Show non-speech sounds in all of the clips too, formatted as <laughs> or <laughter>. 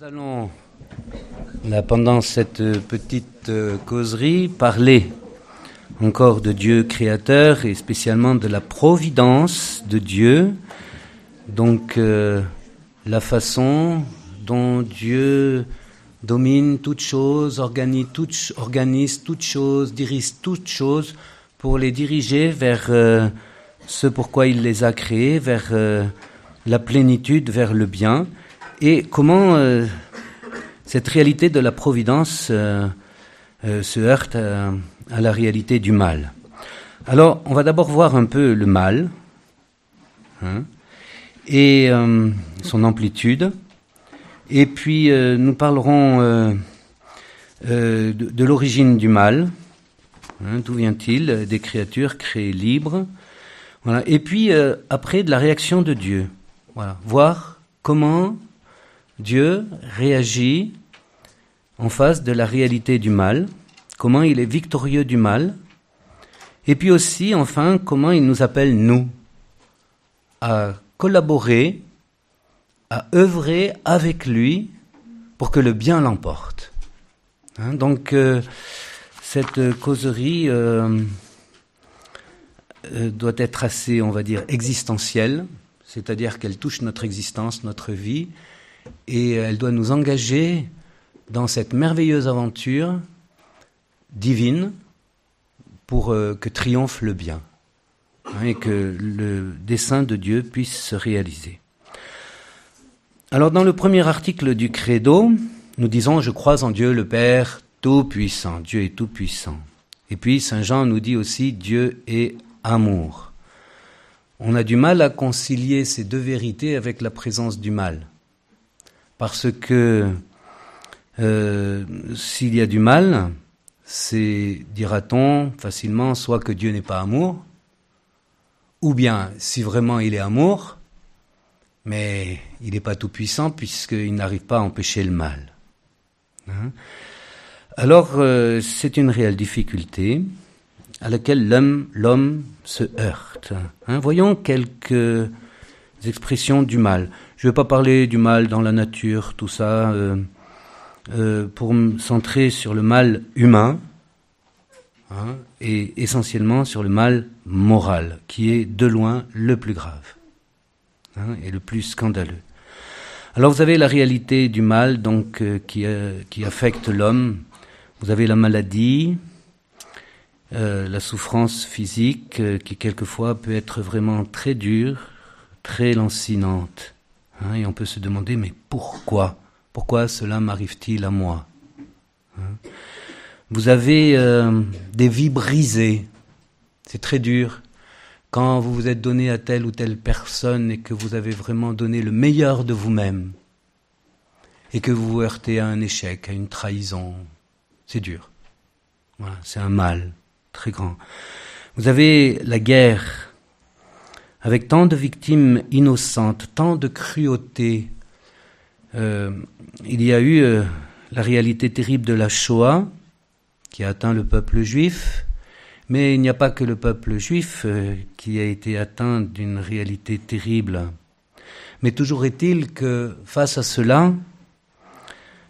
Nous allons, pendant cette petite euh, causerie, parler encore de Dieu créateur et spécialement de la providence de Dieu, donc euh, la façon dont Dieu domine toutes choses, organise toutes, organise toutes choses, dirige toutes choses pour les diriger vers euh, ce pourquoi il les a créées, vers la plénitude, vers le bien, et comment euh, cette réalité de la providence se heurte à, à, la réalité du mal? Alors, on va d'abord voir un peu le mal hein, et son amplitude. Et puis euh, nous parlerons euh, euh, de, de l'origine du mal. Hein, D'où vient-il Des créatures créées libres. Voilà. Et puis après de la réaction de Dieu. Voilà. Voir comment Dieu réagit en face de la réalité du mal, comment il est victorieux du mal, et puis aussi, enfin, comment il nous appelle, nous, à collaborer à œuvrer avec lui pour que le bien l'emporte. Hein, donc euh, cette causerie euh, euh, doit être assez, on va dire, existentielle, c'est-à-dire qu'elle touche notre existence, notre vie, et elle doit nous engager dans cette merveilleuse aventure divine pour que triomphe le bien hein, et que le dessein de Dieu puisse se réaliser. Alors dans le premier article du Credo, nous disons Je crois en Dieu le Père Tout-Puissant. Dieu est Tout-Puissant. Et puis Saint Jean nous dit aussi Dieu est amour. On a du mal à concilier ces deux vérités avec la présence du mal. Parce que euh, s'il y a du mal, c'est, dira-t-on facilement, soit que Dieu n'est pas amour, ou bien si vraiment il est amour, mais il n'est pas tout puissant puisqu'il n'arrive pas à empêcher le mal. Hein? Alors euh, c'est une réelle difficulté à laquelle l'homme, se heurte. Hein? Voyons quelques expressions du mal. Je ne vais pas parler du mal dans la nature, tout ça, euh, euh, pour me centrer sur le mal humain hein, et essentiellement sur le mal moral, qui est de loin le plus grave. Hein, et le plus scandaleux. Alors vous avez la réalité du mal donc euh, qui, euh, qui, affecte l'homme. Vous avez la maladie, euh, la souffrance physique qui quelquefois peut être vraiment très dure, très lancinante. Hein, et on peut se demander mais pourquoi? Pourquoi cela m'arrive-t-il à moi? Hein? Vous avez des vies brisées. C'est très dur quand vous vous êtes donné à telle ou telle personne et que vous avez vraiment donné le meilleur de vous-même, et que vous vous heurtez à un échec, à une trahison, c'est dur. Voilà, c'est un mal très grand. Vous avez la guerre, avec tant de victimes innocentes, tant de cruauté. Euh, il y a eu euh, la réalité terrible de la Shoah, qui a atteint le peuple juif, mais il n'y a pas que le peuple juif euh, qui a été atteint d'une réalité terrible. Mais toujours est-il que face à cela,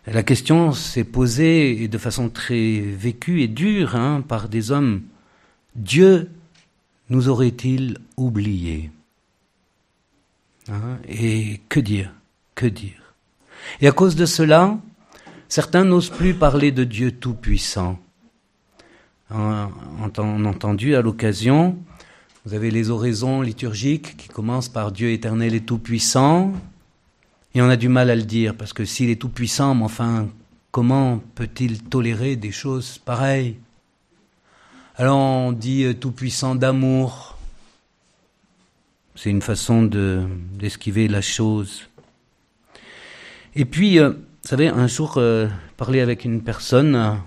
la question s'est posée de façon très vécue et dure hein, par des hommes. Dieu nous aurait-il oubliés hein, Et que dire? Que dire? Et à cause de cela, certains n'osent plus parler de Dieu Tout-Puissant. Entendu à l'occasion. Vous avez les oraisons liturgiques qui commencent par Dieu éternel et tout-puissant. Et on a du mal à le dire, parce que s'il est tout-puissant, mais enfin, comment peut-il tolérer des choses pareilles? Alors on dit euh, tout-puissant d'amour. C'est une façon d'esquiver la chose. Et puis, euh, vous savez, un jour, euh, parler avec une personne,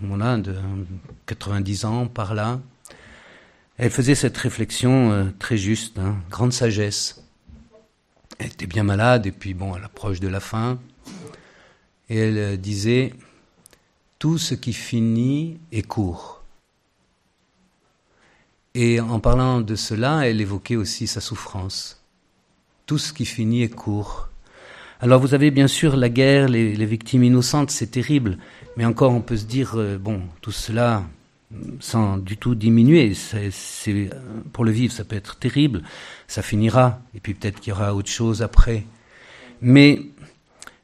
voilà, de 90 ans par là, elle faisait cette réflexion euh, très juste, hein, grande sagesse. Elle était bien malade et puis bon, à l'approche de la fin, et elle euh, disait tout ce qui finit est court. Et en parlant de cela, elle évoquait aussi sa souffrance. Tout ce qui finit est court. Alors vous avez bien sûr la guerre, les, victimes innocentes, c'est terrible, mais encore on peut se dire, euh, bon, tout cela sans du tout diminuer, c'est, pour le vivre ça peut être terrible, ça finira, et puis peut-être qu'il y aura autre chose après. Mais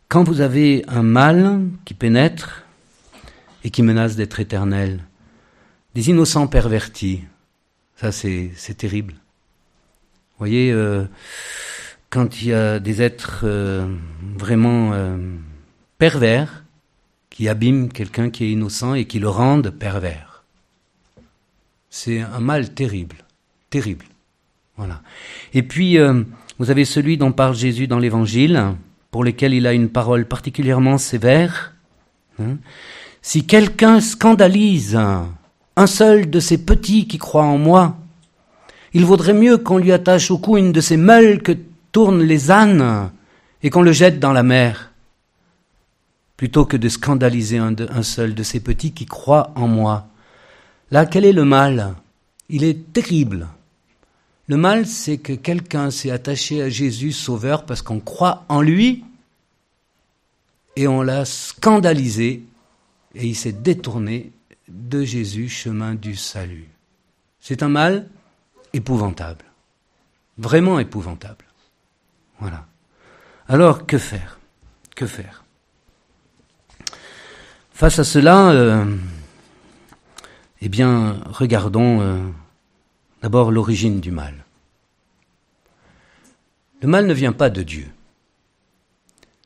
quand vous avez un mal qui pénètre et qui menace d'être éternel, des innocents pervertis, ça c'est, terrible. Vous voyez, euh, quand il y a des êtres euh, vraiment euh, pervers qui abîment quelqu'un qui est innocent et qui le rendent pervers, c'est un mal terrible, terrible. Voilà. Et puis, vous avez celui dont parle Jésus dans l'Évangile, pour lesquels il a une parole particulièrement sévère. Hein. si quelqu'un scandalise un seul de ces petits qui croient en moi, il vaudrait mieux qu'on lui attache au cou une de ces meules que tournent les ânes et qu'on le jette dans la mer, plutôt que de scandaliser un, seul de ces petits qui croient en moi. Là, quel est le mal? Il est terrible. Le mal, c'est que quelqu'un s'est attaché à Jésus Sauveur parce qu'on croit en lui et on l'a scandalisé et il s'est détourné de Jésus, chemin du salut. C'est un mal épouvantable, vraiment épouvantable. Voilà. Alors, que faire? Que faire? Face à cela, euh, eh bien, regardons euh, D'abord l'origine du mal. Le mal ne vient pas de Dieu.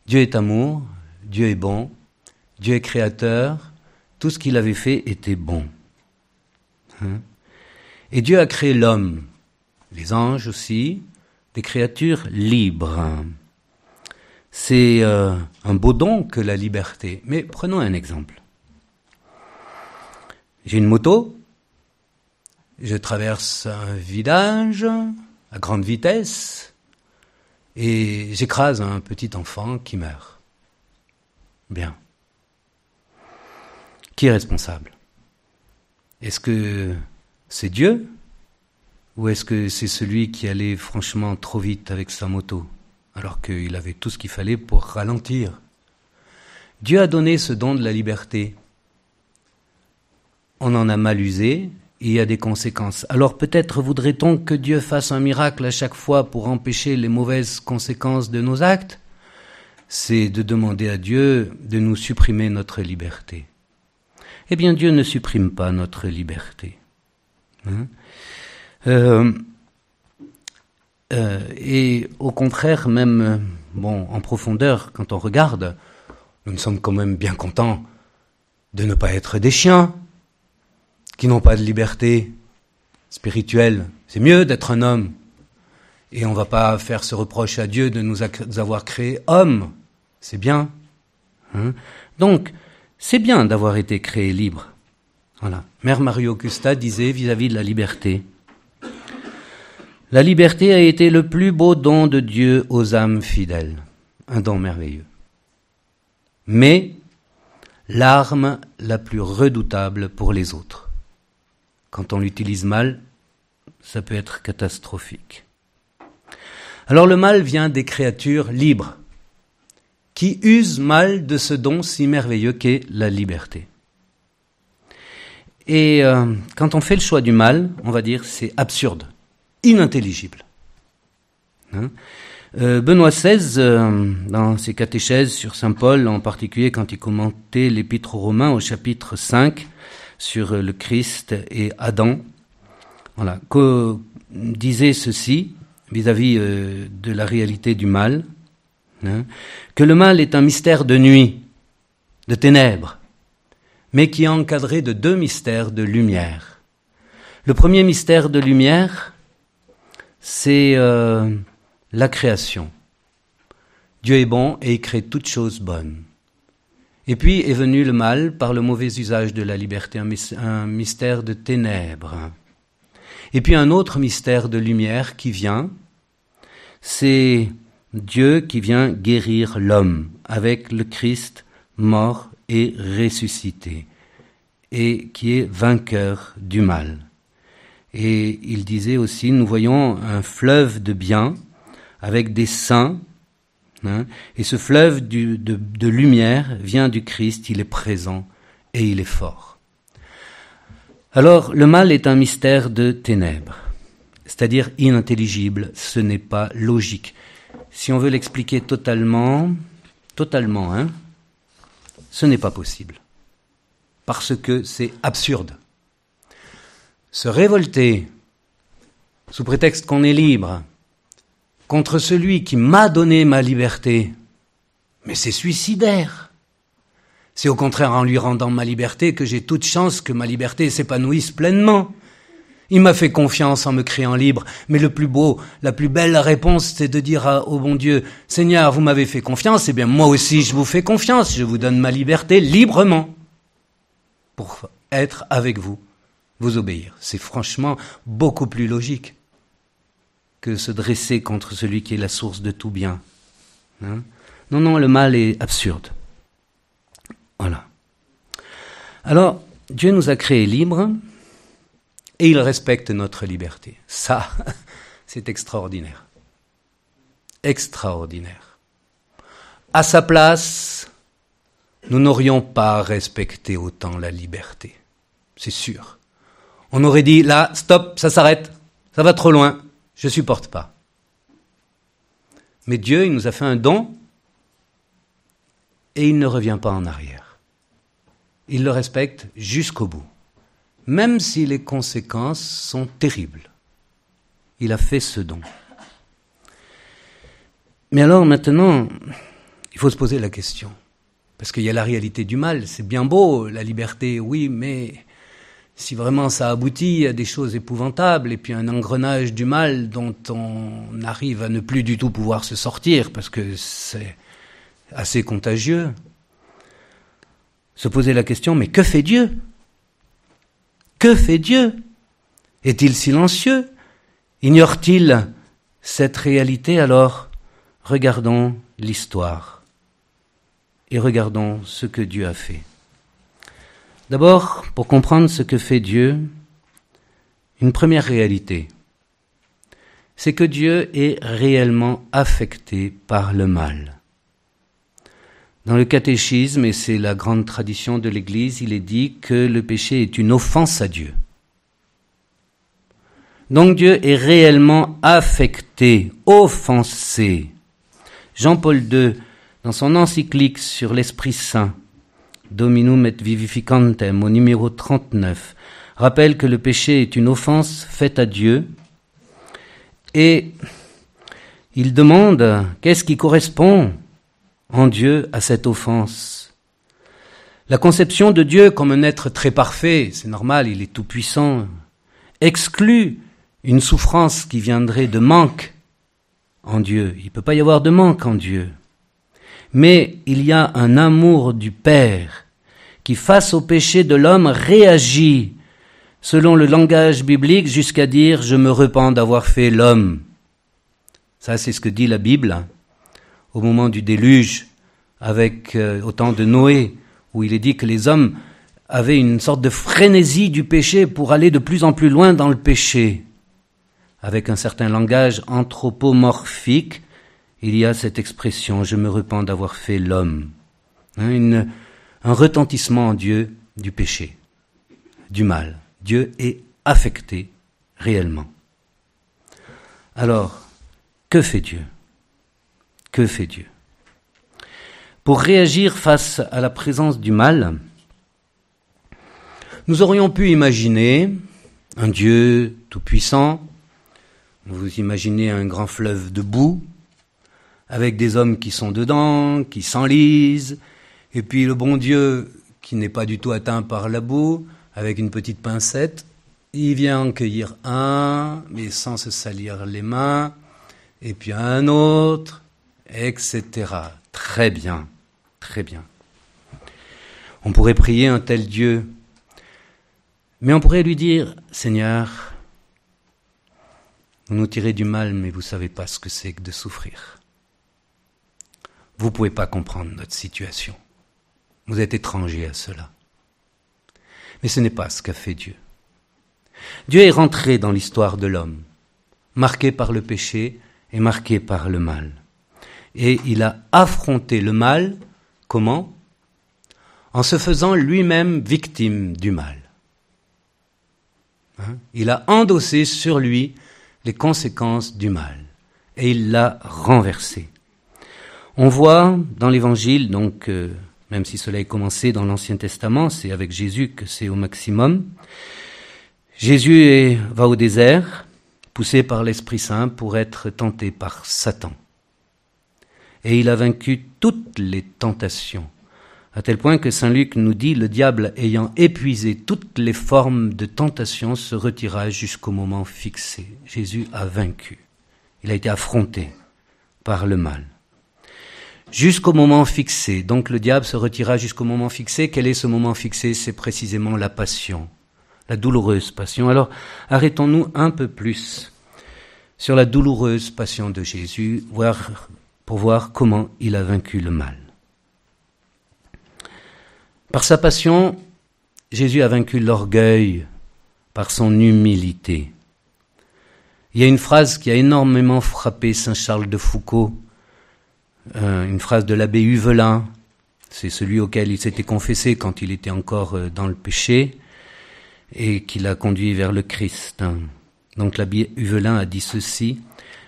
Dieu est amour, Dieu est bon, Dieu est créateur, tout ce qu'il avait fait était bon. Hein? Et Dieu a créé l'homme, les anges aussi, des créatures libres. C'est euh, un beau don que la liberté. Mais prenons un exemple. J'ai une moto, je traverse un village à grande vitesse et j'écrase un petit enfant qui meurt. Bien. Qui est responsable? Est-ce que c'est Dieu? Ou est-ce que c'est celui qui allait franchement trop vite avec sa moto alors qu'il avait tout ce qu'il fallait pour ralentir? Dieu a donné ce don de la liberté. On en a mal usé il y a des conséquences. Alors peut-être voudrait-on que Dieu fasse un miracle à chaque fois pour empêcher les mauvaises conséquences de nos actes C'est de demander à Dieu de nous supprimer notre liberté. Eh bien Dieu ne supprime pas notre liberté. Hein euh, euh, et au contraire, même en profondeur, quand on regarde, nous sommes quand même bien contents de ne pas être des chiens, qui n'ont pas de liberté spirituelle. C'est mieux d'être un homme. Et on ne va pas faire ce reproche à Dieu de nous avoir créés hommes. C'est bien. Hein. Donc, c'est bien d'avoir été créé libre. Voilà. Mère Marie-Augusta disait vis-à-vis de la liberté. La liberté a été le plus beau don de Dieu aux âmes fidèles. Un don merveilleux. Mais l'arme la plus redoutable pour les autres. Quand on l'utilise mal, ça peut être catastrophique. Alors le mal vient des créatures libres, qui usent mal de ce don si merveilleux qu'est la liberté. Et euh, quand on fait le choix du mal, on va dire c'est absurde, inintelligible. Hein? Euh, Benoît XVI, euh, dans ses catéchèses sur Saint Paul, en particulier quand il commentait l'Épître aux Romains au chapitre 5, sur le Christ et Adam, voilà, disait ceci vis-à-vis de la réalité du mal, hein, que le mal est un mystère de nuit, de ténèbres, mais qui est encadré de deux mystères de lumière. Le premier mystère de lumière, c'est euh, la création. Dieu est bon et il crée toutes choses bonnes. Et puis est venu le mal par le mauvais usage de la liberté, un mystère de ténèbres. Et puis un autre mystère de lumière qui vient, c'est Dieu qui vient guérir l'homme avec le Christ mort et ressuscité, et qui est vainqueur du mal. Et il disait aussi, nous voyons un fleuve de bien avec des saints Hein. et ce fleuve de, de lumière vient du Christ, il est présent et il est fort. Alors le mal est un mystère de ténèbres, c'est-à-dire inintelligible, ce n'est pas logique. Si on veut l'expliquer totalement, totalement, hein, ce n'est pas possible. Parce que c'est absurde. Se révolter sous prétexte qu'on est libre, contre celui qui m'a donné ma liberté, mais c'est suicidaire. C'est au contraire en lui rendant ma liberté que j'ai toute chance que ma liberté s'épanouisse pleinement. Il m'a fait confiance en me créant libre, mais le plus beau, la plus belle réponse, c'est de dire au bon Dieu, Seigneur, vous m'avez fait confiance, eh bien moi aussi je vous fais confiance, je vous donne ma liberté librement pour être avec vous, vous obéir. C'est franchement beaucoup plus logique que se dresser contre celui qui est la source de tout bien. Hein. non, non, le mal est absurde. Voilà. Alors, Dieu nous a créés libres et il respecte notre liberté. Ça, <laughs> c'est extraordinaire. Extraordinaire. À sa place, nous n'aurions pas respecté autant la liberté. C'est sûr. On aurait dit, là, stop, ça s'arrête, ça va trop loin. Je ne supporte pas. Mais Dieu, il nous a fait un don et il ne revient pas en arrière. Il le respecte jusqu'au bout, même si les conséquences sont terribles. Il a fait ce don. Mais alors maintenant, il faut se poser la question. Parce qu'il y a la réalité du mal, c'est bien beau, la liberté, oui, mais si vraiment ça aboutit à des choses épouvantables et puis un engrenage du mal dont on arrive à ne plus du tout pouvoir se sortir parce que c'est assez contagieux, se poser la question, mais que fait Dieu? Que fait Dieu Est-il silencieux Ignore-t-il cette réalité Alors, regardons l'histoire et regardons ce que Dieu a fait. D'abord, pour comprendre ce que fait Dieu, une première réalité, c'est que Dieu est réellement affecté par le mal. Dans le catéchisme, et c'est la grande tradition de l'Église, il est dit que le péché est une offense à Dieu. Donc Dieu est réellement affecté, offensé. Jean-Paul II, dans son encyclique sur l'Esprit Saint, Dominum et Vivificantem, au numéro 39, rappelle que le péché est une offense faite à Dieu et il demande qu'est-ce qui correspond en Dieu à cette offense. La conception de Dieu comme un être très parfait, c'est normal, il est tout puissant, exclut une souffrance qui viendrait de manque en Dieu. Il ne peut pas y avoir de manque en Dieu. Mais il y a un amour du Père qui, face au péché de l'homme, réagit selon le langage biblique jusqu'à dire Je me repens d'avoir fait l'homme. Ça, c'est ce que dit la Bible au moment du déluge, avec euh, au temps de Noé, où il est dit que les hommes avaient une sorte de frénésie du péché pour aller de plus en plus loin dans le péché. Avec un certain langage anthropomorphique, il y a cette expression Je me repens d'avoir fait l'homme. Hein, un retentissement en Dieu du péché, du mal. Dieu est affecté réellement. Alors, que fait Dieu? Que fait Dieu. Pour réagir face à la présence du mal, nous aurions pu imaginer un Dieu tout-puissant, vous imaginez un grand fleuve de boue, avec des hommes qui sont dedans, qui s'enlisent, et puis le bon Dieu, qui n'est pas du tout atteint par la boue, avec une petite pincette, il vient en cueillir un, mais sans se salir les mains, et puis un autre, etc. Très bien, très bien. On pourrait prier un tel Dieu, mais on pourrait lui dire, Seigneur, vous nous tirez du mal, mais vous ne savez pas ce que c'est que de souffrir. Vous ne pouvez pas comprendre notre situation. Vous êtes étranger à cela. Mais ce n'est pas ce qu'a fait Dieu. Dieu est rentré dans l'histoire de l'homme, marqué par le péché et marqué par le mal. Et il a affronté le mal. Comment? En se faisant lui-même victime du mal. Hein? il a endossé sur lui les conséquences du mal et il l'a renversé. On voit dans l'Évangile, donc euh, même si cela est commencé dans l'Ancien Testament, c'est avec Jésus que c'est au maximum. Jésus va au désert, poussé par l'Esprit Saint pour être tenté par Satan. Et il a vaincu toutes les tentations, à tel point que Saint Luc nous dit, le diable ayant épuisé toutes les formes de tentation se retira jusqu'au moment fixé. Jésus a vaincu. Il a été affronté par le mal. Jusqu'au moment fixé. Donc le diable se retira jusqu'au moment fixé. Quel est ce moment fixé? C'est précisément la passion, la douloureuse passion. Alors arrêtons-nous un peu plus sur la douloureuse passion de Jésus, voir, pour voir comment il a vaincu le mal. Par sa passion, Jésus a vaincu l'orgueil par son humilité. Il y a une phrase qui a énormément frappé Saint Charles de Foucault, euh, une phrase de l'abbé Huvelin, c'est celui auquel il s'était confessé quand il était encore euh, dans le péché et qui l'a conduit vers le Christ. Donc l'abbé Huvelin a dit ceci,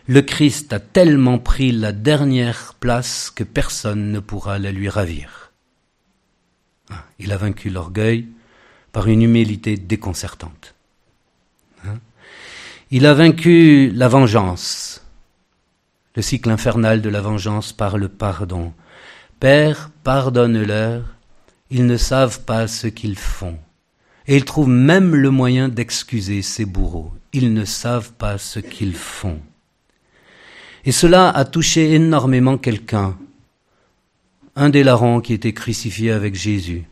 le Christ a tellement pris la dernière place que personne ne pourra la lui ravir. Ah, il a vaincu l'orgueil par une humilité déconcertante. Hein? Il a vaincu la vengeance, le cycle infernal de la vengeance par le pardon. Père, pardonne-leur, ils ne savent pas ce qu'ils font. Et ils trouvent même le moyen d'excuser ces bourreaux. Ils ne savent pas ce qu'ils font. Et cela a touché énormément quelqu'un, un des larrons qui était crucifié avec Jésus.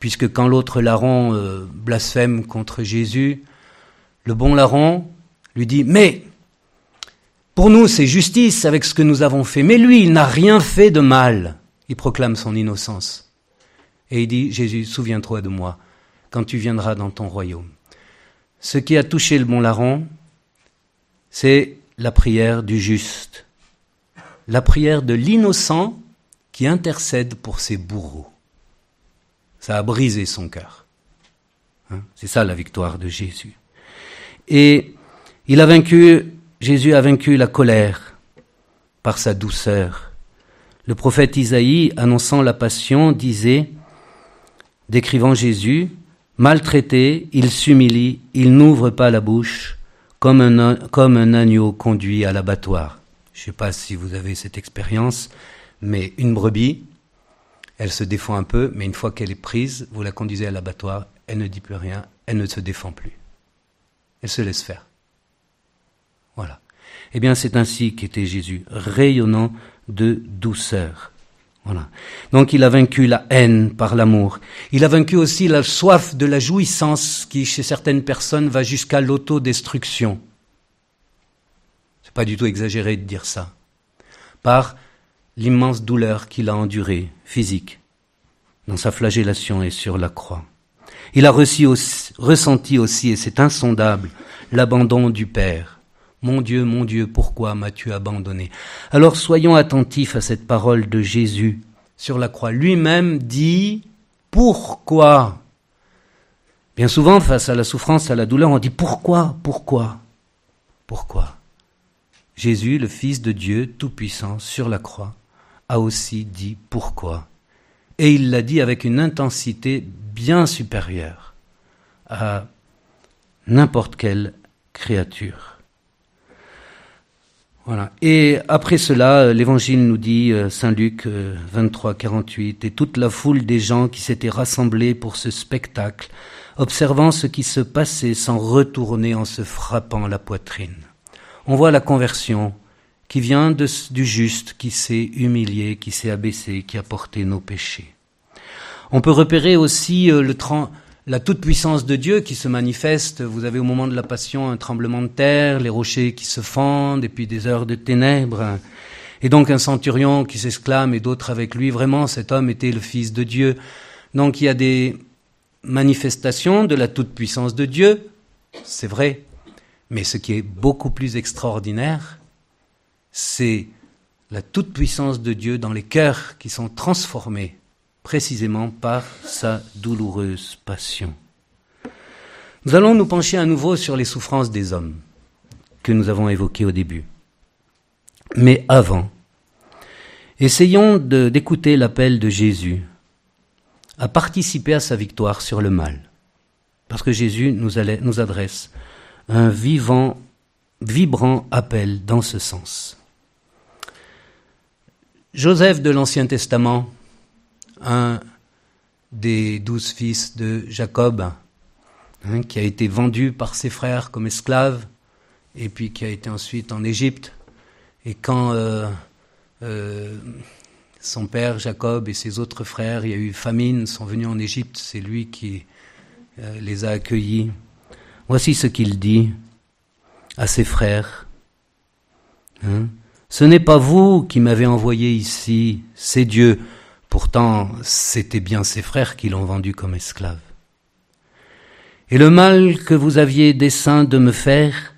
Puisque quand l'autre larron euh, blasphème contre Jésus, le bon larron lui dit, mais pour nous c'est justice avec ce que nous avons fait, mais lui il n'a rien fait de mal. Il proclame son innocence. Et il dit, Jésus, souviens-toi de moi quand tu viendras dans ton royaume. Ce qui a touché le bon larron, c'est la prière du juste, la prière de l'innocent qui intercède pour ses bourreaux. Ça a brisé son cœur. Hein c'est ça la victoire de Jésus. Et il a vaincu, Jésus a vaincu la colère par sa douceur. Le prophète Isaïe, annonçant la passion, disait, décrivant Jésus, Maltraité, il s'humilie, il n'ouvre pas la bouche, comme un, comme un agneau conduit à l'abattoir. Je ne sais pas si vous avez cette expérience, mais une brebis, elle se défend un peu, mais une fois qu'elle est prise, vous la conduisez à l'abattoir, elle ne dit plus rien, elle ne se défend plus. Elle se laisse faire. Voilà. Eh bien, c'est ainsi qu'était Jésus, rayonnant de douceur. Voilà. Donc il a vaincu la haine par l'amour. Il a vaincu aussi la soif de la jouissance qui, chez certaines personnes, va jusqu'à l'autodestruction. C'est pas du tout exagéré de dire ça. Par l'immense douleur qu'il a endurée, physique, dans sa flagellation et sur la croix. Il a ressenti aussi, et c'est insondable, l'abandon du Père. Mon Dieu, mon Dieu, pourquoi m'as-tu abandonné? Alors soyons attentifs à cette parole de Jésus sur la croix. Lui-même dit pourquoi? Bien souvent, face à la souffrance, à la douleur, on dit pourquoi Pourquoi Pourquoi? Jésus, le Fils de Dieu Tout-Puissant, sur la croix, a aussi dit pourquoi? Et il l'a dit avec une intensité bien supérieure à n'importe quelle créature. Voilà. Et après cela, euh, l'Évangile nous dit, euh, Saint Luc 23, euh, 48, et toute la foule des gens qui s'étaient rassemblés pour ce spectacle, observant ce qui se passait, s'en retourner en se frappant la poitrine. On voit la conversion qui vient du juste, qui s'est humilié, qui s'est abaissé, qui a porté nos péchés. On peut repérer aussi le, la toute-puissance de Dieu qui se manifeste. Vous avez au moment de la passion un tremblement de terre, les rochers qui se fendent, et puis des heures de ténèbres. Et donc un centurion qui s'exclame et d'autres avec lui. Vraiment, cet homme était le Fils de Dieu. Donc il y a des manifestations de la toute-puissance de Dieu, c'est vrai. Mais ce qui est beaucoup plus extraordinaire, c'est la toute-puissance de Dieu dans les cœurs qui sont transformés précisément par sa douloureuse passion. Nous allons nous pencher à nouveau sur les souffrances des hommes que nous avons évoquées au début. Mais avant, essayons d'écouter l'appel de Jésus à participer à sa victoire sur le mal. Parce que Jésus nous, adresse un vivant, vibrant appel dans ce sens. Joseph de l'Ancien Testament, un des douze fils de Jacob, hein, qui a été vendu par ses frères comme esclave, et puis qui a été ensuite en Égypte. Et quand euh, euh, son père Jacob et ses autres frères, il y a eu famine, sont venus en Égypte, c'est lui qui euh, les a accueillis. Voici ce qu'il dit à ses frères. Hein ce n'est pas vous qui m'avez envoyé ici, c'est Dieu. Pourtant, c'était bien ses frères qui l'ont vendu comme esclave. Et le mal que vous aviez dessein de me faire,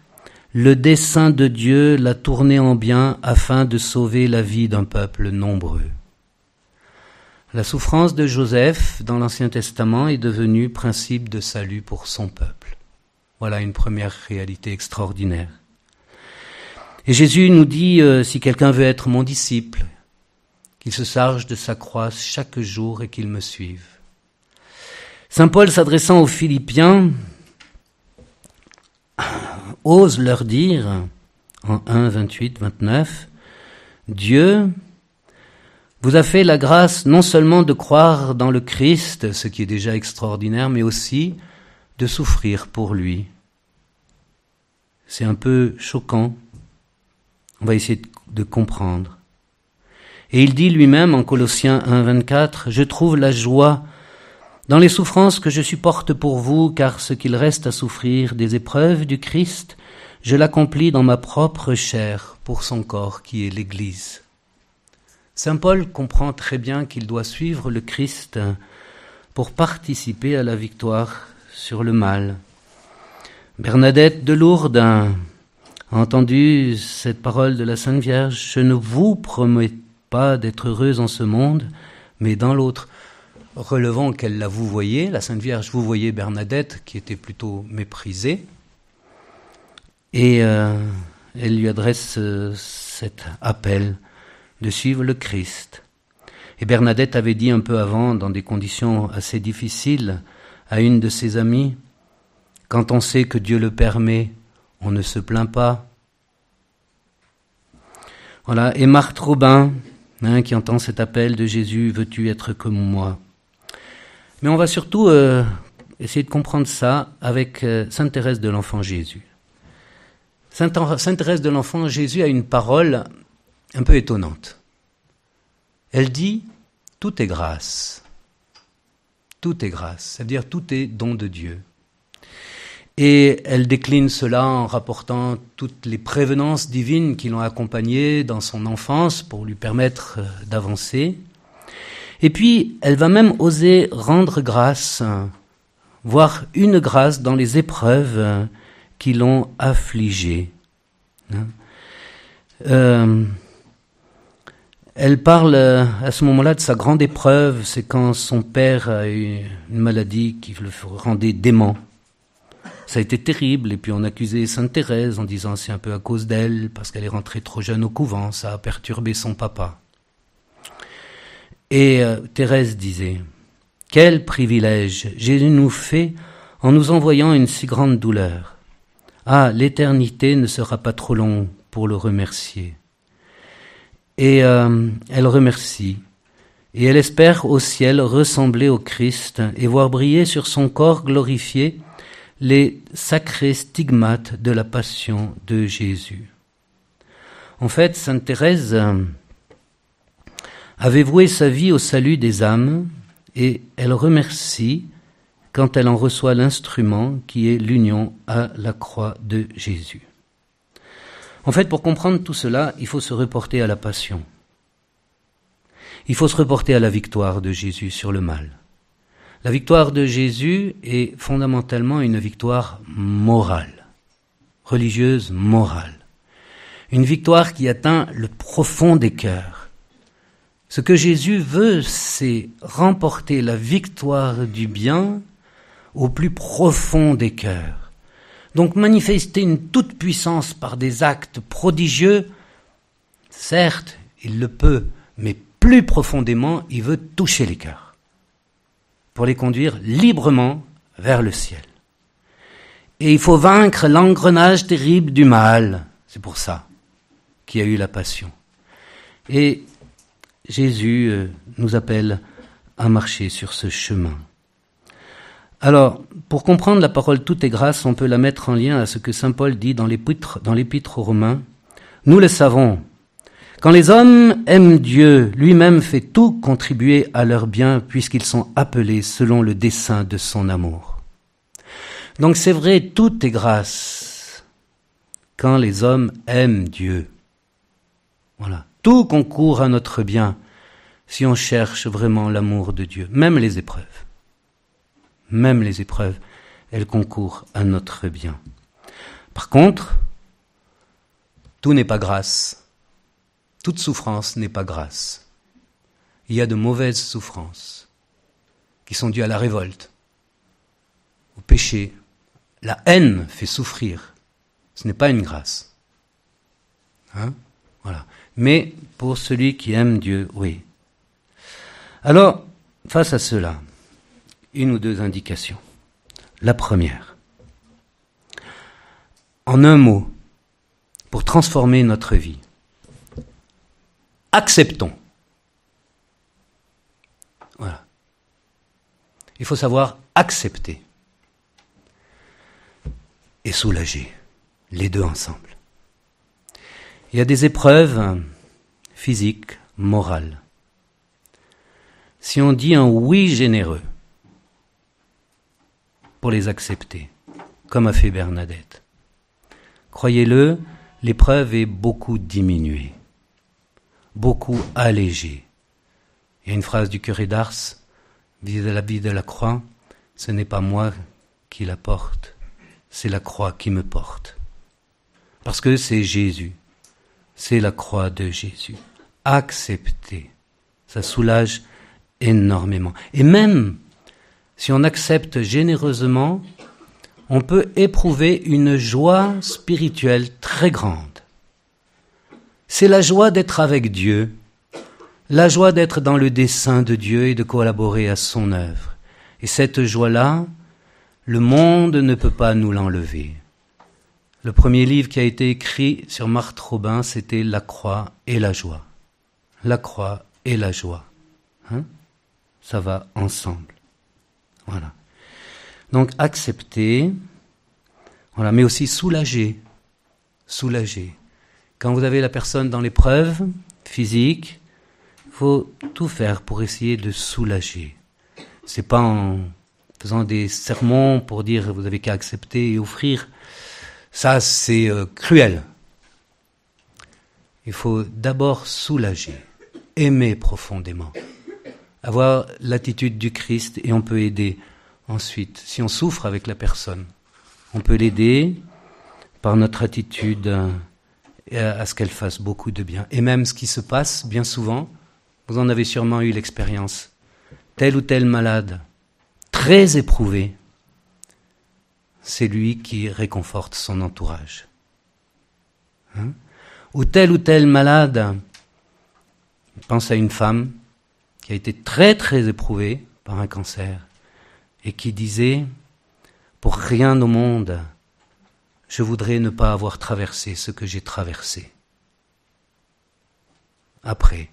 le dessein de Dieu l'a tourné en bien afin de sauver la vie d'un peuple nombreux. La souffrance de Joseph dans l'Ancien Testament est devenue principe de salut pour son peuple. Voilà une première réalité extraordinaire. Et Jésus nous dit, euh, si quelqu'un veut être mon disciple, qu'il se charge de sa croix chaque jour et qu'il me suive. Saint Paul s'adressant aux Philippiens <clears throat> ose leur dire, en 1, 28, 29, Dieu vous a fait la grâce non seulement de croire dans le Christ, ce qui est déjà extraordinaire, mais aussi de souffrir pour lui. C'est un peu choquant on va essayer de comprendre. Et il dit lui-même en Colossiens 1, 24, Je trouve la joie dans les souffrances que je supporte pour vous, car ce qu'il reste à souffrir des épreuves du Christ, je l'accomplis dans ma propre chair pour son corps qui est l'Église. Saint Paul comprend très bien qu'il doit suivre le Christ pour participer à la victoire sur le mal. Bernadette de Lourdes, entendu cette parole de la Sainte Vierge, je ne vous promets pas d'être heureuse en ce monde, mais dans l'autre. Relevant qu'elle la vous voyez, la Sainte Vierge vous voyez Bernadette, qui était plutôt méprisée, et euh, elle lui adresse euh, cet appel de suivre le Christ. Et Bernadette avait dit un peu avant, dans des conditions assez difficiles, à une de ses amies, quand on sait que Dieu le permet, on ne se plaint pas. Voilà, et Marthe Robin, hein, qui entend cet appel de Jésus, veux-tu être comme moi? Mais on va surtout euh, essayer de comprendre ça avec euh, Sainte Thérèse de l'Enfant Jésus. Sainte, Sainte Thérèse de l'Enfant Jésus a une parole un peu étonnante. Elle dit Tout est grâce. Tout est grâce, c'est-à-dire tout est don de Dieu. Et elle décline cela en rapportant toutes les prévenances divines qui l'ont accompagnée dans son enfance pour lui permettre euh, d'avancer. Et puis, elle va même oser rendre grâce, voire une grâce dans les épreuves euh, qui l'ont affligée. Hein. Euh, elle parle à ce moment-là de sa grande épreuve, c'est quand son père a eu une maladie qui le rendait dément. Ça a été terrible, et puis on accusait Sainte Thérèse en disant c'est un peu à cause d'elle, parce qu'elle est rentrée trop jeune au couvent, ça a perturbé son papa. Et euh, Thérèse disait, quel privilège Jésus nous fait en nous envoyant une si grande douleur. Ah, l'éternité ne sera pas trop longue pour le remercier. Et euh, elle remercie, et elle espère au ciel ressembler au Christ et voir briller sur son corps glorifié les sacrés stigmates de la passion de Jésus. En fait, Sainte Thérèse euh, avait voué sa vie au salut des âmes et elle remercie quand elle en reçoit l'instrument qui est l'union à la croix de Jésus. En fait, pour comprendre tout cela, il faut se reporter à la passion. Il faut se reporter à la victoire de Jésus sur le mal. La victoire de Jésus est fondamentalement une victoire morale, religieuse morale. une victoire qui atteint le profond des cœurs. Ce que Jésus veut, c'est remporter la victoire du bien au plus profond des cœurs. Donc manifester une toute puissance par des actes prodigieux, certes, il le peut, mais plus profondément, il veut toucher les cœurs pour les conduire librement vers le ciel. Et il faut vaincre l'engrenage terrible du mal. C'est pour ça qu'il y a eu la passion. Et Jésus euh, nous appelle à marcher sur ce chemin. Alors, pour comprendre la parole tout est grâce, on peut la mettre en lien à ce que Saint Paul dit dans l'épître aux Romains. Nous le savons. Quand les hommes aiment Dieu, lui-même fait tout contribuer à leur bien puisqu'ils sont appelés selon le dessein de son amour. Donc c'est vrai, tout est grâce quand les hommes aiment Dieu. Voilà. Tout concourt à notre bien si on cherche vraiment l'amour de Dieu, même les épreuves. Même les épreuves, elles concourent à notre bien. Par contre, tout n'est pas grâce. Toute souffrance n'est pas grâce. Il y a de mauvaises souffrances qui sont dues à la révolte, au péché, la haine fait souffrir. Ce n'est pas une grâce. Hein? Voilà. Mais pour celui qui aime Dieu, oui. Alors, face à cela, une ou deux indications. La première, en un mot, pour transformer notre vie, acceptons. Voilà. Il faut savoir accepter et soulagé, les deux ensemble. Il y a des épreuves physiques, morales. Si on dit un oui généreux pour les accepter, comme a fait Bernadette, croyez-le, l'épreuve est beaucoup diminuée, beaucoup allégée. Il y a une phrase du curé d'Ars, à la vie de la croix, ce n'est pas moi qui la porte, c'est la croix qui me porte. Parce que c'est Jésus. C'est la croix de Jésus. Accepter. Ça soulage énormément. Et même si on accepte généreusement, on peut éprouver une joie spirituelle très grande. C'est la joie d'être avec Dieu, la joie d'être dans le dessein de Dieu et de collaborer à son œuvre. Et cette joie-là, le monde ne peut pas nous l'enlever. Le premier livre qui a été écrit sur Marthe Robin, c'était La croix et la joie. La croix et la joie. Hein? Ça va ensemble. Voilà. Donc accepter, voilà, mais aussi soulager. Soulager. Quand vous avez la personne dans l'épreuve physique, faut tout faire pour essayer de soulager. C'est pas en faisant des sermons pour dire vous avez qu'à accepter et offrir, ça c'est euh, cruel. Il faut d'abord soulager, aimer profondément, avoir l'attitude du Christ et on peut aider ensuite. Si on souffre avec la personne, on peut l'aider par notre attitude euh, à ce qu'elle fasse beaucoup de bien. Et même ce qui se passe, bien souvent, vous en avez sûrement eu l'expérience. Tel ou tel malade très éprouvé, c'est lui qui réconforte son entourage. Hein? Ou tel ou tel malade, pense à une femme qui a été très très éprouvée par un cancer et qui disait, pour rien au monde, je voudrais ne pas avoir traversé ce que j'ai traversé. Après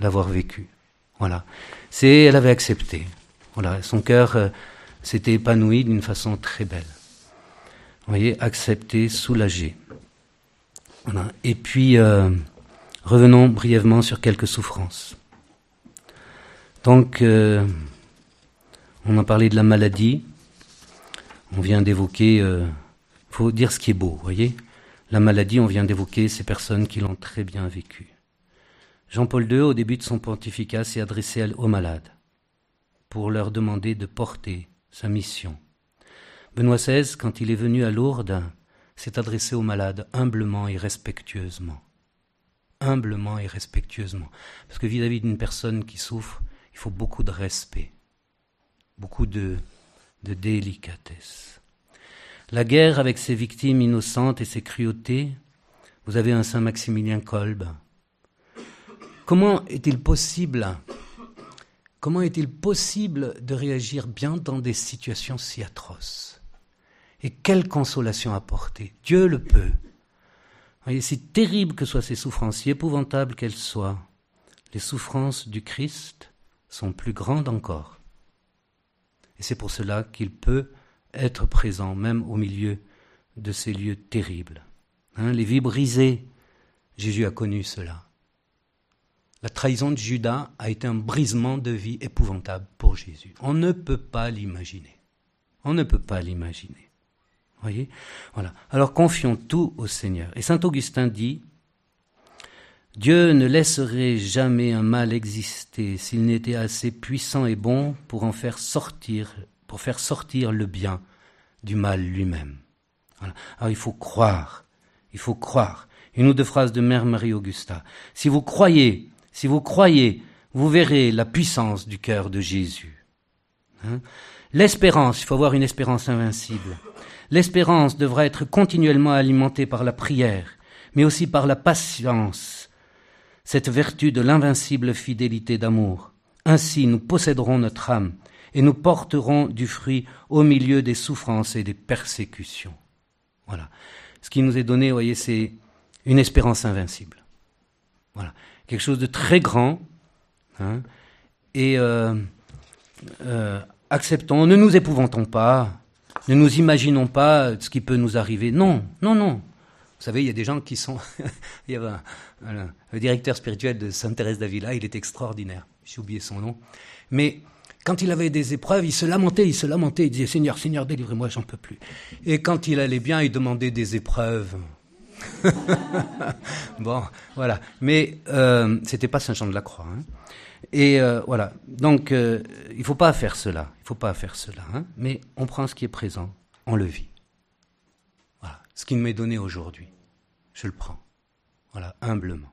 l'avoir vécu. Voilà. C'est, elle avait accepté. Son cœur euh, s'était épanoui d'une façon très belle. Vous voyez, accepter, soulager. Voilà. Et puis, euh, revenons brièvement sur quelques souffrances. Donc, euh, on a parlé de la maladie. On vient d'évoquer, faut dire ce qui est beau, voyez? La maladie, on vient d'évoquer ces personnes qui l'ont très bien vécue. Jean-Paul II, au début de son pontificat, s'est adressé aux malades pour leur demander de porter sa mission. Benoît XVI, quand il est venu à Lourdes, c'est adresser aux malades humblement et respectueusement. Humblement et respectueusement. Parce que vis-à-vis d'une personne qui souffre, il faut beaucoup de respect, beaucoup de, de délicatesse. La guerre avec ses victimes innocentes et ses cruautés, vous avez un Saint Maximilien Kolb. Comment est-il possible Comment est-il possible de réagir bien dans des situations si atroces? Et quelle consolation apporter? Dieu le peut. Voyez, si terrible que soient ces souffrances, si épouvantables qu'elles soient, les souffrances du Christ sont plus grandes encore. Et c'est pour cela qu'il peut être présent même au milieu de ces lieux terribles. Hein, les vies brisées, Jésus a connu cela. La trahison de Judas a été un brisement de vie épouvantable pour Jésus. On ne peut pas l'imaginer. On ne peut pas l'imaginer. Voyez? Voilà. Alors confions tout au Seigneur. Et saint Augustin dit Dieu ne laisserait jamais un mal exister s'il n'était assez puissant et bon pour en faire sortir, pour faire sortir le bien du mal lui-même. Alors il faut croire, il faut croire. Une ou deux phrases de Mère Marie-Augusta. Si vous croyez si vous croyez, vous verrez la puissance du cœur de Jésus. Hein? L'espérance, il faut avoir une espérance invincible. L'espérance devra être continuellement alimentée par la prière, mais aussi par la patience, cette vertu de l'invincible fidélité d'amour. Ainsi nous posséderons notre âme et nous porterons du fruit au milieu des souffrances et des persécutions. Voilà. Ce qui nous est donné, vous voyez, c'est une espérance invincible. Voilà quelque chose de très grand. Hein, et euh, euh, acceptons, ne nous épouvantons pas, ne nous imaginons pas ce qui peut nous arriver. Non, non, non. Vous savez, il y a des gens qui sont. <laughs> il y avait un, le directeur spirituel de Sainte Thérèse d'Avila, il est extraordinaire. J'ai oublié son nom. Mais quand il avait des épreuves, il se lamentait, il se lamentait, il disait Seigneur, Seigneur, délivrez-moi, j'en peux plus. Et quand il allait bien, il demandait des épreuves. <laughs> bon, voilà. Mais euh, c'était pas Saint-Jean de la Croix. Hein. Et euh, voilà. Donc, euh, il faut pas faire cela. Il faut pas faire cela. Hein. Mais on prend ce qui est présent, on le vit. Voilà. Ce qui m'est donné aujourd'hui, je le prends. Voilà, humblement.